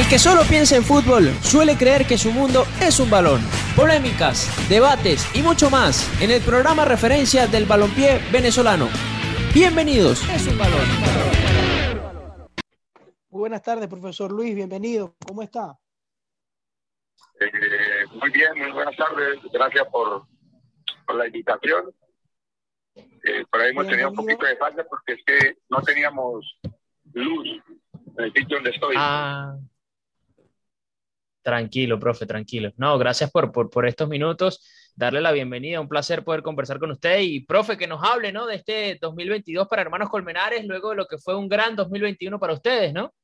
El que solo piensa en fútbol suele creer que su mundo es un balón. Polémicas, debates y mucho más en el programa referencia del balompié venezolano. Bienvenidos. Es un balón. Muy buenas tardes, profesor Luis. Bienvenido. ¿Cómo está? Eh, muy bien, muy buenas tardes. Gracias por, por la invitación. Eh, por ahí hemos tenido un poquito de falta porque es que no teníamos luz en el sitio donde estoy. Ah. Tranquilo, profe, tranquilo. No, gracias por, por, estos minutos. Darle la bienvenida, un placer poder conversar con usted y, profe, que nos hable, ¿no? De este 2022 para Hermanos Colmenares, luego de lo que fue un gran 2021 para ustedes, ¿no?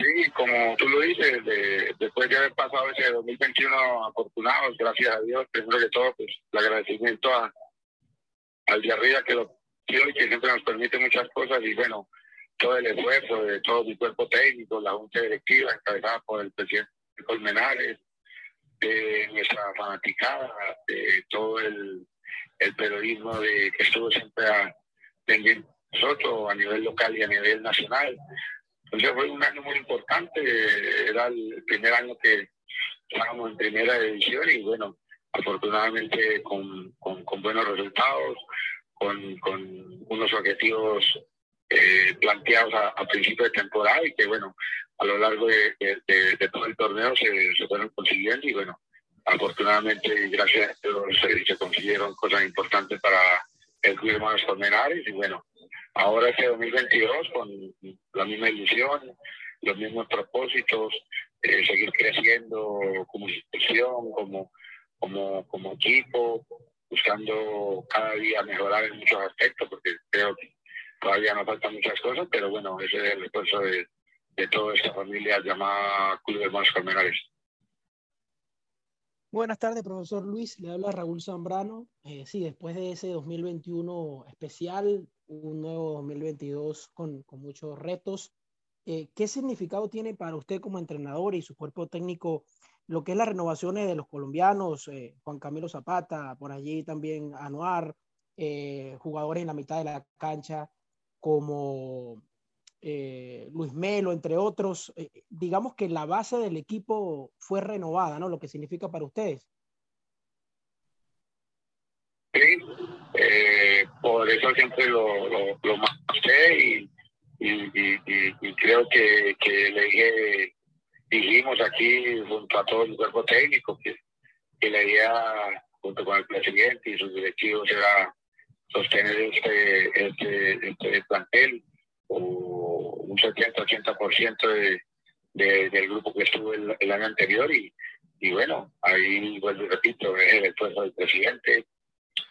Sí, como tú lo dices, de, después de haber pasado ese 2021 afortunados, gracias a Dios, primero que todo, pues el agradecimiento a, al de arriba que lo quiero y que siempre nos permite muchas cosas y bueno, todo el esfuerzo de todo mi cuerpo técnico, la junta directiva encabezada por el presidente Colmenares, de nuestra fanaticada, de todo el, periodismo de, que estuvo siempre a, nosotros a nivel local y a nivel nacional. Entonces fue un año muy importante, era el primer año que estábamos en primera división y bueno, afortunadamente con, buenos resultados, con unos objetivos eh, planteados a, a, principio de temporada y que, bueno, a lo largo de, de, de todo el torneo se, se, fueron consiguiendo y, bueno, afortunadamente, gracias a Dios, se, se consiguieron cosas importantes para el Club Hermanos Colmenares y, bueno, ahora este 2022 con la misma ilusión, los mismos propósitos, eh, seguir creciendo como institución, como, como, como equipo, buscando cada día mejorar en muchos aspectos, porque creo que todavía nos faltan muchas cosas, pero bueno, ese es el esfuerzo de, de toda esta familia llamada Club de Hermanos Colmenares. Buenas tardes, profesor Luis. Le habla Raúl Zambrano. Eh, sí, después de ese 2021 especial, un nuevo 2022 con, con muchos retos. Eh, ¿Qué significado tiene para usted como entrenador y su cuerpo técnico lo que es las renovaciones de los colombianos? Eh, Juan Camilo Zapata, por allí también Anuar, eh, jugadores en la mitad de la cancha como eh, Luis Melo, entre otros, eh, digamos que la base del equipo fue renovada, ¿no? Lo que significa para ustedes. Sí, eh, por eso siempre lo, lo, lo y, y, creo que, que le dijimos aquí junto a todo el cuerpo técnico que, que la idea junto con el presidente y sus directivos era sostener este, este, este plantel o un 70-80% de, de, del grupo que estuvo el, el, año anterior y, y bueno, ahí vuelvo y repito, es el esfuerzo del presidente,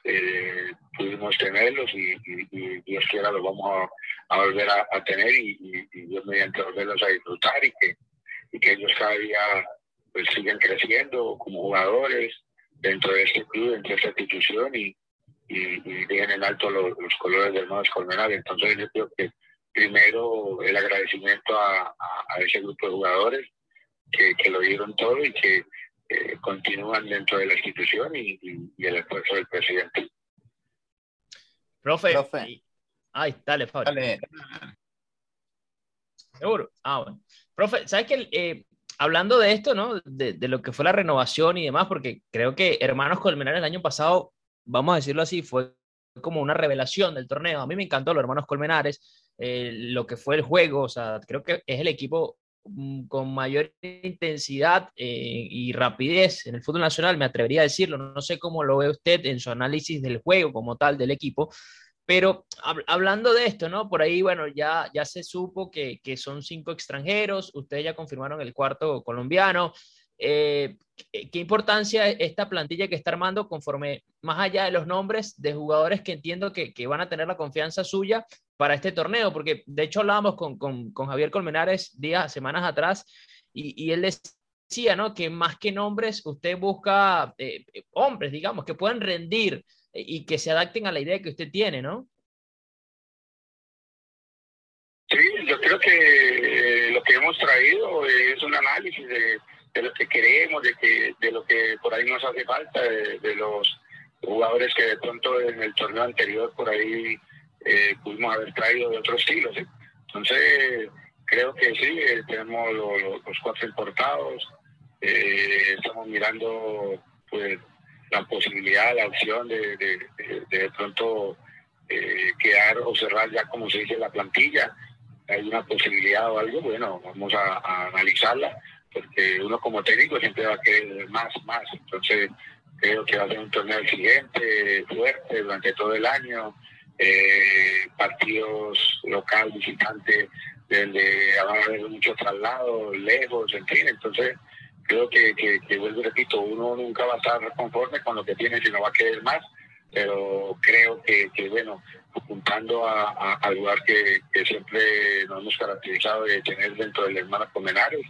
eh, pudimos tenerlos y, Dios quiera los vamos a, volver a, a tener y, y, Dios mediante volverlos a disfrutar y que, y que ellos cada día pues sigan creciendo como jugadores dentro de este club, dentro de esta institución y, y, y en alto los, los colores del Hermanos Colmenares. Entonces yo creo que primero el agradecimiento a, a, a ese grupo de jugadores que, que, lo dieron todo y que eh, continúan dentro de la institución y, y, y, el esfuerzo del presidente. Profe, Profe. ay, dale, Fabio. Dale. Seguro. Ah, bueno. Profe, ¿sabes que eh, hablando de esto, ¿no? De, de, lo que fue la renovación y demás, porque creo que Hermanos Colmenares el año pasado vamos a decirlo así, fue como una revelación del torneo. A mí me encantó los hermanos Colmenares, eh, lo que fue el juego, o sea, creo que es el equipo mm, con mayor intensidad eh, y rapidez en el fútbol nacional, me atrevería a decirlo, no sé cómo lo ve usted en su análisis del juego como tal del equipo, pero hab hablando de esto, ¿no? Por ahí, bueno, ya, ya se supo que, que son cinco extranjeros, ustedes ya confirmaron el cuarto colombiano, eh, ¿Qué importancia esta plantilla que está armando conforme más allá de los nombres de jugadores que entiendo que, van a tener la confianza suya para este torneo? Porque de hecho hablábamos con, Javier Colmenares días, semanas atrás y, él decía, ¿no? Que más que nombres, usted busca eh, hombres, digamos, que puedan rendir y que se adapten a la idea que usted tiene, ¿no? Sí, yo creo que lo que hemos traído es un análisis de de lo que queremos, de, que, de lo que por ahí nos hace falta, de, de los jugadores que de pronto en el torneo anterior por ahí eh, pudimos haber traído de otros estilos. ¿eh? Entonces, creo que sí, eh, tenemos los cuatro importados, eh, estamos mirando pues la posibilidad, la opción de de, de, pronto eh, quedar o cerrar ya como se dice la plantilla. Hay una posibilidad o algo, bueno, vamos a, analizarla, porque uno como técnico siempre va a querer más, más. Entonces, creo que va a ser un torneo exigente, fuerte durante todo el año. Eh, partidos local, visitante, donde va a haber muchos traslados, lejos, en fin. Entonces, creo que, que, vuelvo y repito, uno nunca va a estar conforme con lo que tiene, sino va a querer más, pero creo que, que bueno, apuntando a, al lugar que, que, siempre nos hemos caracterizado de tener dentro del hermano Comenares,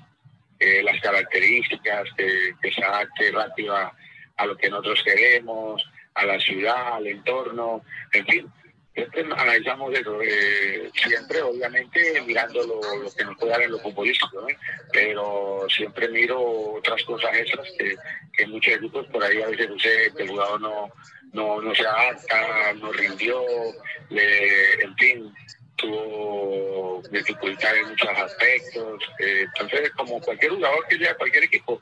eh, las características, que, se adapte rápido a, lo que nosotros queremos, a la ciudad, al entorno, en fin, siempre analizamos eso, eh, siempre obviamente mirando lo, que nos puede dar en lo futbolístico, pero siempre miro otras cosas extras que, que muchos equipos por ahí a veces sé que el jugador no, no, no se adapta, no rindió, en fin, tuvo dificultades en muchos aspectos. Eh, entonces, como cualquier jugador que llega a cualquier equipo,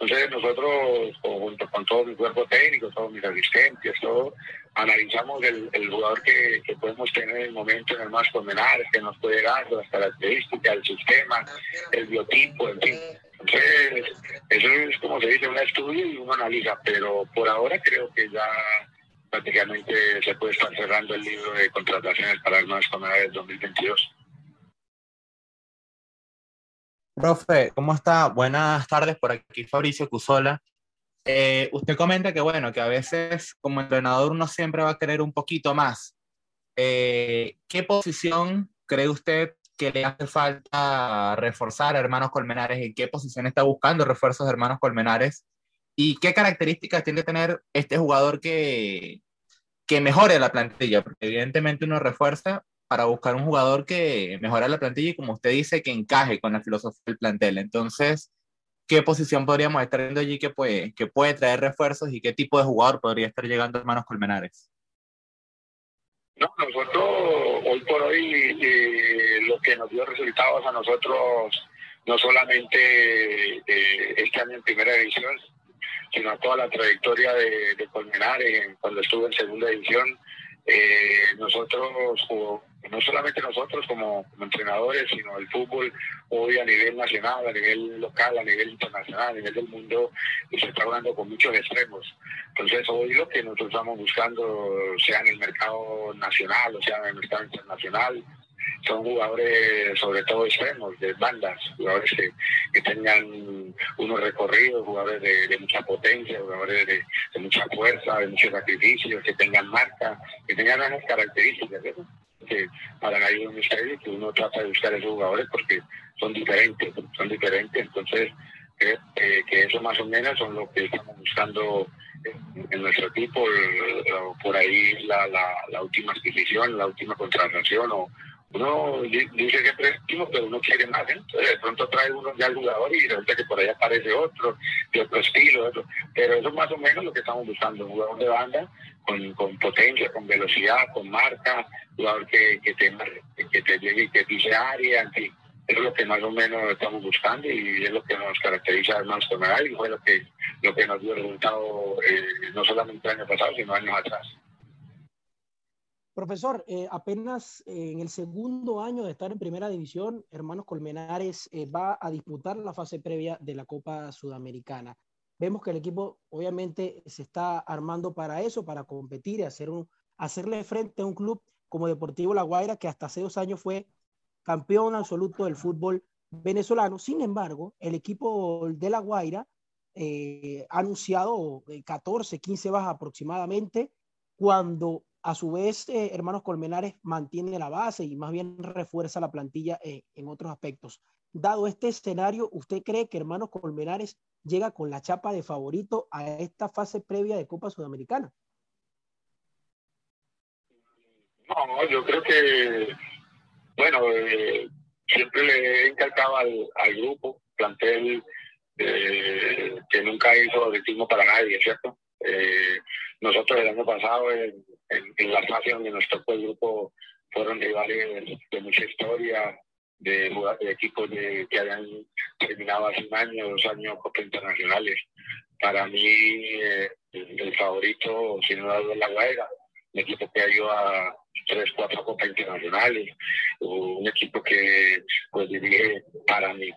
entonces nosotros, junto con todo mi cuerpo técnico, todos mis asistentes, todo, analizamos el, jugador que, podemos tener en el momento en el más condenar, que nos puede dar, las características, el sistema, el biotipo, en fin. Entonces, eso es como se dice, un estudio y uno analiza, pero por ahora creo que ya prácticamente se puede estar cerrando el libro de contrataciones para el más del 2022. Profe, ¿cómo está? Buenas tardes, por aquí Fabricio Cusola. Eh, usted comenta que, bueno, que a veces como entrenador uno siempre va a querer un poquito más. Eh, ¿Qué posición cree usted que le hace falta reforzar a Hermanos Colmenares? ¿En qué posición está buscando refuerzos de Hermanos Colmenares? ¿Y qué características tiene que tener este jugador que, que mejore la plantilla? Porque evidentemente uno refuerza, para buscar un jugador que mejore la plantilla y como usted dice, que encaje con la filosofía del plantel. Entonces, ¿qué posición podríamos estar viendo allí que puede, que puede traer refuerzos y qué tipo de jugador podría estar llegando a Hermanos Colmenares? No, nosotros hoy por hoy eh, lo que nos dio resultados a nosotros, no solamente eh, este año en primera división, sino a toda la trayectoria de, de Colmenares cuando estuve en segunda división, eh, nosotros, no solamente nosotros como, entrenadores, sino el fútbol hoy a nivel nacional, a nivel local, a nivel internacional, a nivel del mundo, se está hablando con muchos extremos. Entonces hoy lo que nosotros estamos buscando, sea en el mercado nacional o sea en el mercado internacional, son jugadores sobre todo extremos, de bandas, jugadores que, tengan unos recorridos, jugadores de, mucha potencia, jugadores de, mucha fuerza, de mucho sacrificio, que tengan marca, que tengan esas características. Que para nadie es un misterio que uno trata de buscar esos jugadores porque son diferentes, son diferentes. Entonces, creo que eso más o menos son lo que estamos buscando en, nuestro equipo. por ahí la, la, la última adquisición, la última contratación o uno dice que es pero uno quiere más. ¿eh? Entonces, de pronto trae uno ya al jugador y resulta que por ahí aparece otro, de otro estilo. Pero eso es más o menos lo que estamos buscando: un jugador de banda con, con potencia, con velocidad, con marca, jugador que, que, te, que te llegue, área, en fin. Eso es lo que más o menos estamos buscando y es lo que nos caracteriza más con y fue lo que, lo que nos dio resultado eh, no solamente el año pasado, sino años atrás. Profesor, eh, apenas eh, en el segundo año de estar en primera división, Hermanos Colmenares eh, va a disputar la fase previa de la Copa Sudamericana. Vemos que el equipo obviamente se está armando para eso, para competir y hacer un, hacerle frente a un club como Deportivo La Guaira, que hasta hace dos años fue campeón absoluto del fútbol venezolano. Sin embargo, el equipo de La Guaira ha anunciado 14, 15 bajas aproximadamente, cuando a su vez, eh, Hermanos Colmenares mantiene la base y más bien refuerza la plantilla eh, en otros aspectos. Dado este escenario, ¿usted cree que Hermanos Colmenares llega con la chapa de favorito a esta fase previa de Copa Sudamericana? No, yo creo que, bueno, eh, siempre le he encantado al, grupo, plantel que nunca hizo ritmo para nadie, ¿cierto? Nosotros el año pasado en, la fase donde nos tocó el grupo fueron rivales de mucha historia, de, equipos de, que hayan terminado hace un año, dos años Copas Internacionales. Para mí, eh, el favorito, sin duda, es La Guaira, un equipo que ha ido a tres, cuatro Copas Internacionales, un equipo que pues dirige para mí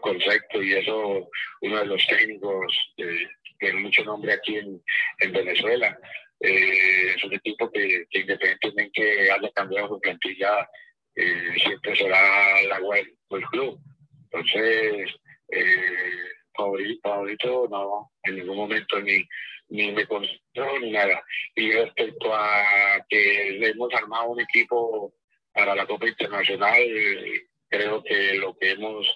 concepto y eso uno de los técnicos que tiene mucho nombre aquí en, en Venezuela. Eh, es un equipo que, que, independientemente haya cambiado su plantilla, eh, siempre será la web del club. Entonces, eh, favorito, favorito, no, en ningún momento ni, ni me considero ni nada. Y respecto a que hemos armado un equipo para la Copa Internacional, creo que lo que hemos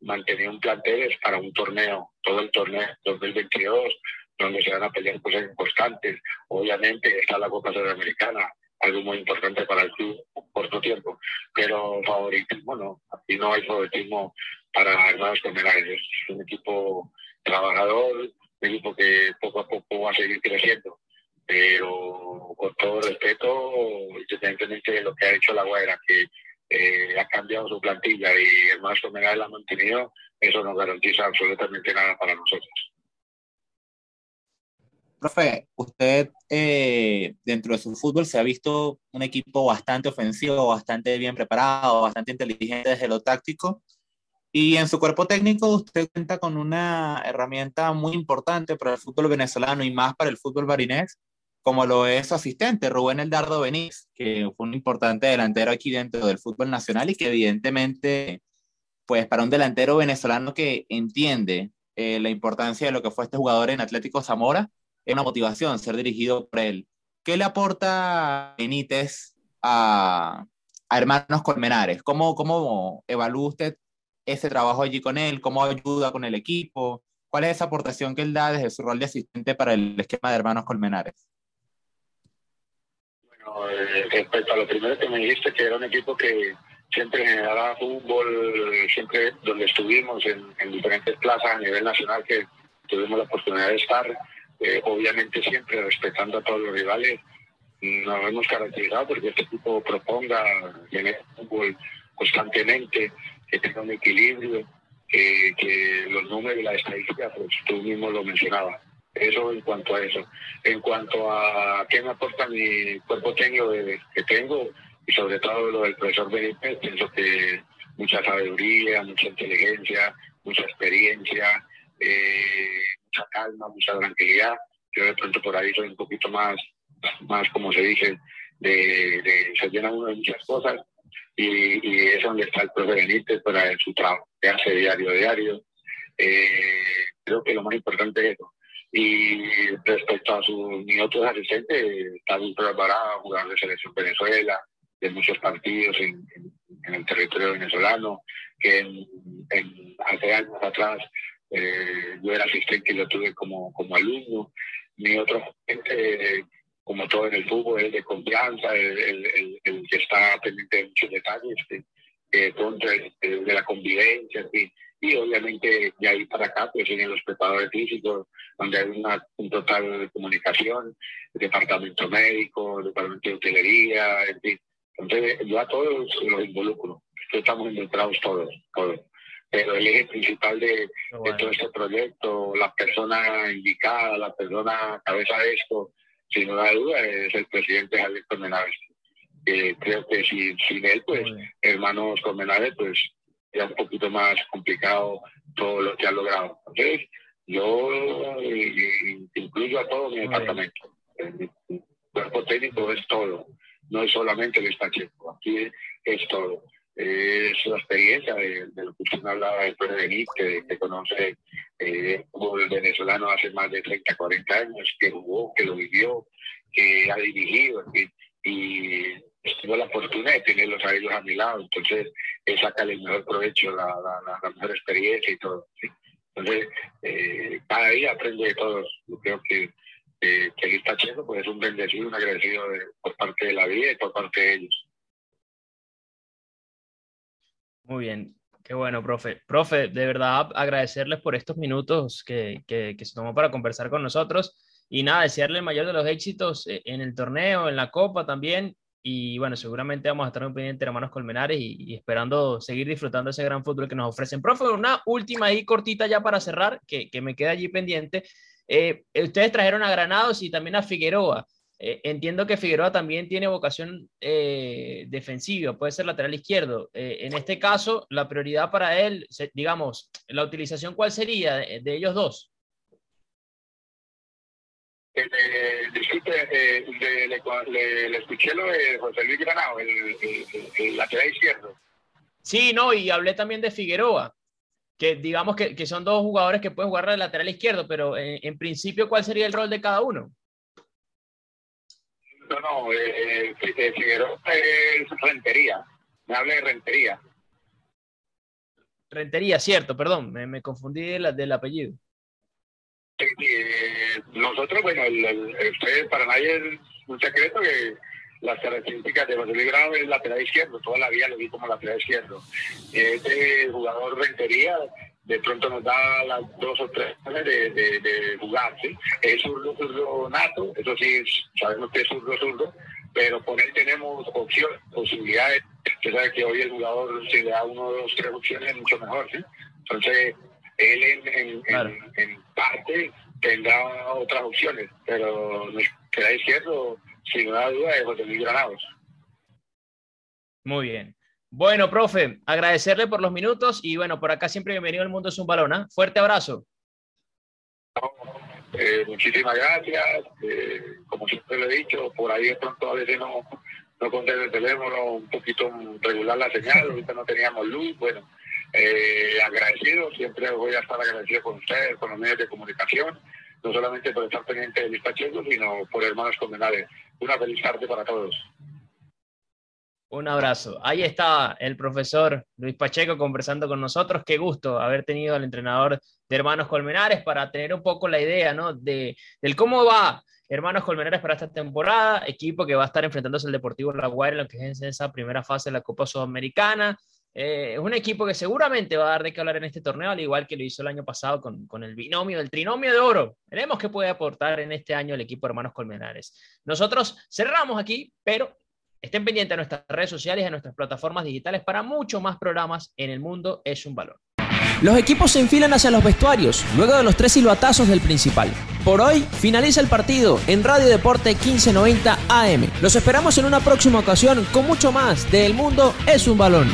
mantener un plantel para un torneo, todo el torneo 2022, donde se van a pelear cosas importantes. Obviamente está la Copa Sudamericana, algo muy importante para el club corto tiempo, pero favoritismo no, aquí no hay favoritismo para Hermanos Comerales, es un equipo trabajador, un equipo que poco a poco va a seguir creciendo, pero con todo respeto, independientemente de lo que ha hecho la Guaira, que eh, ha cambiado su plantilla y el más la ha mantenido, eso no garantiza absolutamente nada para nosotros. Profe, usted eh, dentro de su fútbol se ha visto un equipo bastante ofensivo, bastante bien preparado, bastante inteligente desde lo táctico. Y en su cuerpo técnico usted cuenta con una herramienta muy importante para el fútbol venezolano y más para el fútbol barinés, como lo es su asistente, Rubén Eldardo Benítez, que fue un importante delantero aquí dentro del fútbol nacional y que evidentemente, pues para un delantero venezolano que entiende eh, la importancia de lo que fue este jugador en Atlético Zamora, es una motivación ser dirigido por él. ¿Qué le aporta Benítez a, a Hermanos Colmenares? ¿Cómo, ¿Cómo evalúa usted ese trabajo allí con él? ¿Cómo ayuda con el equipo? ¿Cuál es esa aportación que él da desde su rol de asistente para el esquema de Hermanos Colmenares? Eh, respecto a lo primero que me dijiste, que era un equipo que siempre generaba fútbol, siempre donde estuvimos, en, diferentes plazas a nivel nacional que tuvimos la oportunidad de estar, eh, obviamente siempre respetando a todos los rivales, nos hemos caracterizado porque este equipo proponga, genere fútbol constantemente, que tenga un equilibrio, que, que los números y la estadística, pues tú mismo lo mencionabas. Eso en cuanto a eso. En cuanto a qué me aporta mi cuerpo técnico que tengo, y sobre todo lo del profesor Benítez, pienso que mucha sabiduría, mucha inteligencia, mucha experiencia, eh, mucha calma, mucha tranquilidad. Yo de pronto por ahí soy un poquito más, más como se dice, de, de se llena uno de muchas cosas y, y es donde está el profesor Benítez para su trabajo que hace diario diario. Eh, creo que lo más importante es eso, y respecto a sus mi otros asistentes, está muy preparado a jugar de selección Venezuela, de muchos partidos en, el territorio venezolano, que en, hace años atrás eh, yo era asistente y lo tuve como, como alumno. Mi otro asistente, como todo en el fútbol, es de confianza, el, el, que está pendiente de muchos detalles, que, de, de, la convivencia, en fin y obviamente de ahí para acá pues siguen los preparadores físicos, donde hay una, un total de comunicación, el departamento médico, el departamento de hotelería, en fin. Entonces yo a todos los involucro, estamos involucrados todos, todos. Pero el eje principal de, todo este proyecto, la persona indicada, la persona cabeza de esto, sin duda duda, es el presidente Javier Colmenares. creo que sin, sin él, pues, hermanos Colmenares, pues un poquito más complicado todo lo que ha logrado. Entonces, yo incluyo a todo mi departamento. El cuerpo técnico es todo, no es solamente el estacheco, aquí es todo. Es la experiencia de, lo que usted hablaba de Benítez, que, que conoce eh, como el venezolano hace más de 30, 40 años, que jugó, que lo vivió, que ha dirigido, y tengo la fortuna de tenerlos a ellos a mi lado, entonces es sacarle el mejor provecho, la, la, mejor experiencia y todo. Entonces, eh, cada día aprendo de todos. Yo creo que, eh, que el Tachero pues, es un bendecido, un agradecido por parte de la vida y por parte de ellos. Muy bien, qué bueno, profe. Profe, de verdad agradecerles por estos minutos que, que, que se tomó para conversar con nosotros. Y nada, desearle el mayor de los éxitos eh, en el torneo, en la Copa también, y bueno, seguramente vamos a estar muy pendientes, hermanos Colmenares, y, esperando seguir disfrutando ese gran fútbol que nos ofrecen. Profe, una última ahí cortita ya para cerrar, que, que me queda allí pendiente. Eh, ustedes trajeron a Granados y también a Figueroa. Eh, entiendo que Figueroa también tiene vocación eh, defensiva, puede ser lateral izquierdo. en este caso, la prioridad para él, digamos, la utilización, ¿cuál sería de, ellos dos? Disculpe, le, escuché lo de José Luis Granado, el, lateral izquierdo. Sí, no, y hablé también de Figueroa que digamos que, que, son dos jugadores que pueden jugar de lateral izquierdo, pero en, en principio, ¿cuál sería el rol de cada uno? No, no, eh, eh Figueroa es Rentería. Me habla de Rentería. Rentería, cierto, perdón, me, me confundí del apellido. Sí, eh, nosotros, bueno, el, el, para nadie es un secreto que las características de José Luis Grado es lateral izquierdo, toda la vida lo vi como lateral izquierdo. Este jugador rentería de pronto nos da las dos o tres de, de, de jugar, ¿sí? Es zurdo, zurdo nato, eso sí, sabemos que es zurdo, zurdo, pero con él tenemos opciones, posibilidades. Usted sabe que hoy el jugador, si le da uno, dos, tres opciones, es mucho mejor, ¿sí? Entonces, él en, en, parte tendrá otras opciones, pero queda izquierdo sin duda de José Luis Granados. Muy bien. Bueno, profe, agradecerle por los minutos y bueno, por acá siempre bienvenido al Mundo es un balón. ¿ah? Fuerte abrazo. Eh, muchísimas gracias. Eh, como siempre le he dicho, por ahí de pronto a veces no, no conté el teléfono, un poquito regular la señal, ahorita no teníamos luz. Bueno, eh, agradecido, siempre voy a estar agradecido con ustedes, con los medios de comunicación, no solamente por estar pendiente de mis pachecos, sino por hermanos condenados. Una feliz tarde para todos. Un abrazo. Ahí está el profesor Luis Pacheco conversando con nosotros. Qué gusto haber tenido al entrenador de Hermanos Colmenares para tener un poco la idea ¿no? de, del cómo va Hermanos Colmenares para esta temporada. Equipo que va a estar enfrentándose al Deportivo La Guaira en lo que es esa primera fase de la Copa Sudamericana. Eh, es un equipo que seguramente va a dar de qué hablar en este torneo, al igual que lo hizo el año pasado con, con, el binomio, el trinomio de oro. Veremos qué puede aportar en este año el equipo Hermanos Colmenares. Nosotros cerramos aquí, pero estén pendientes de nuestras redes sociales y de nuestras plataformas digitales para mucho más programas en el mundo es un valor. Los equipos se enfilan hacia los vestuarios, luego de los tres silbatazos del principal. Por hoy finaliza el partido en Radio Deporte 1590 AM. Los esperamos en una próxima ocasión con mucho más de El Mundo es un balón.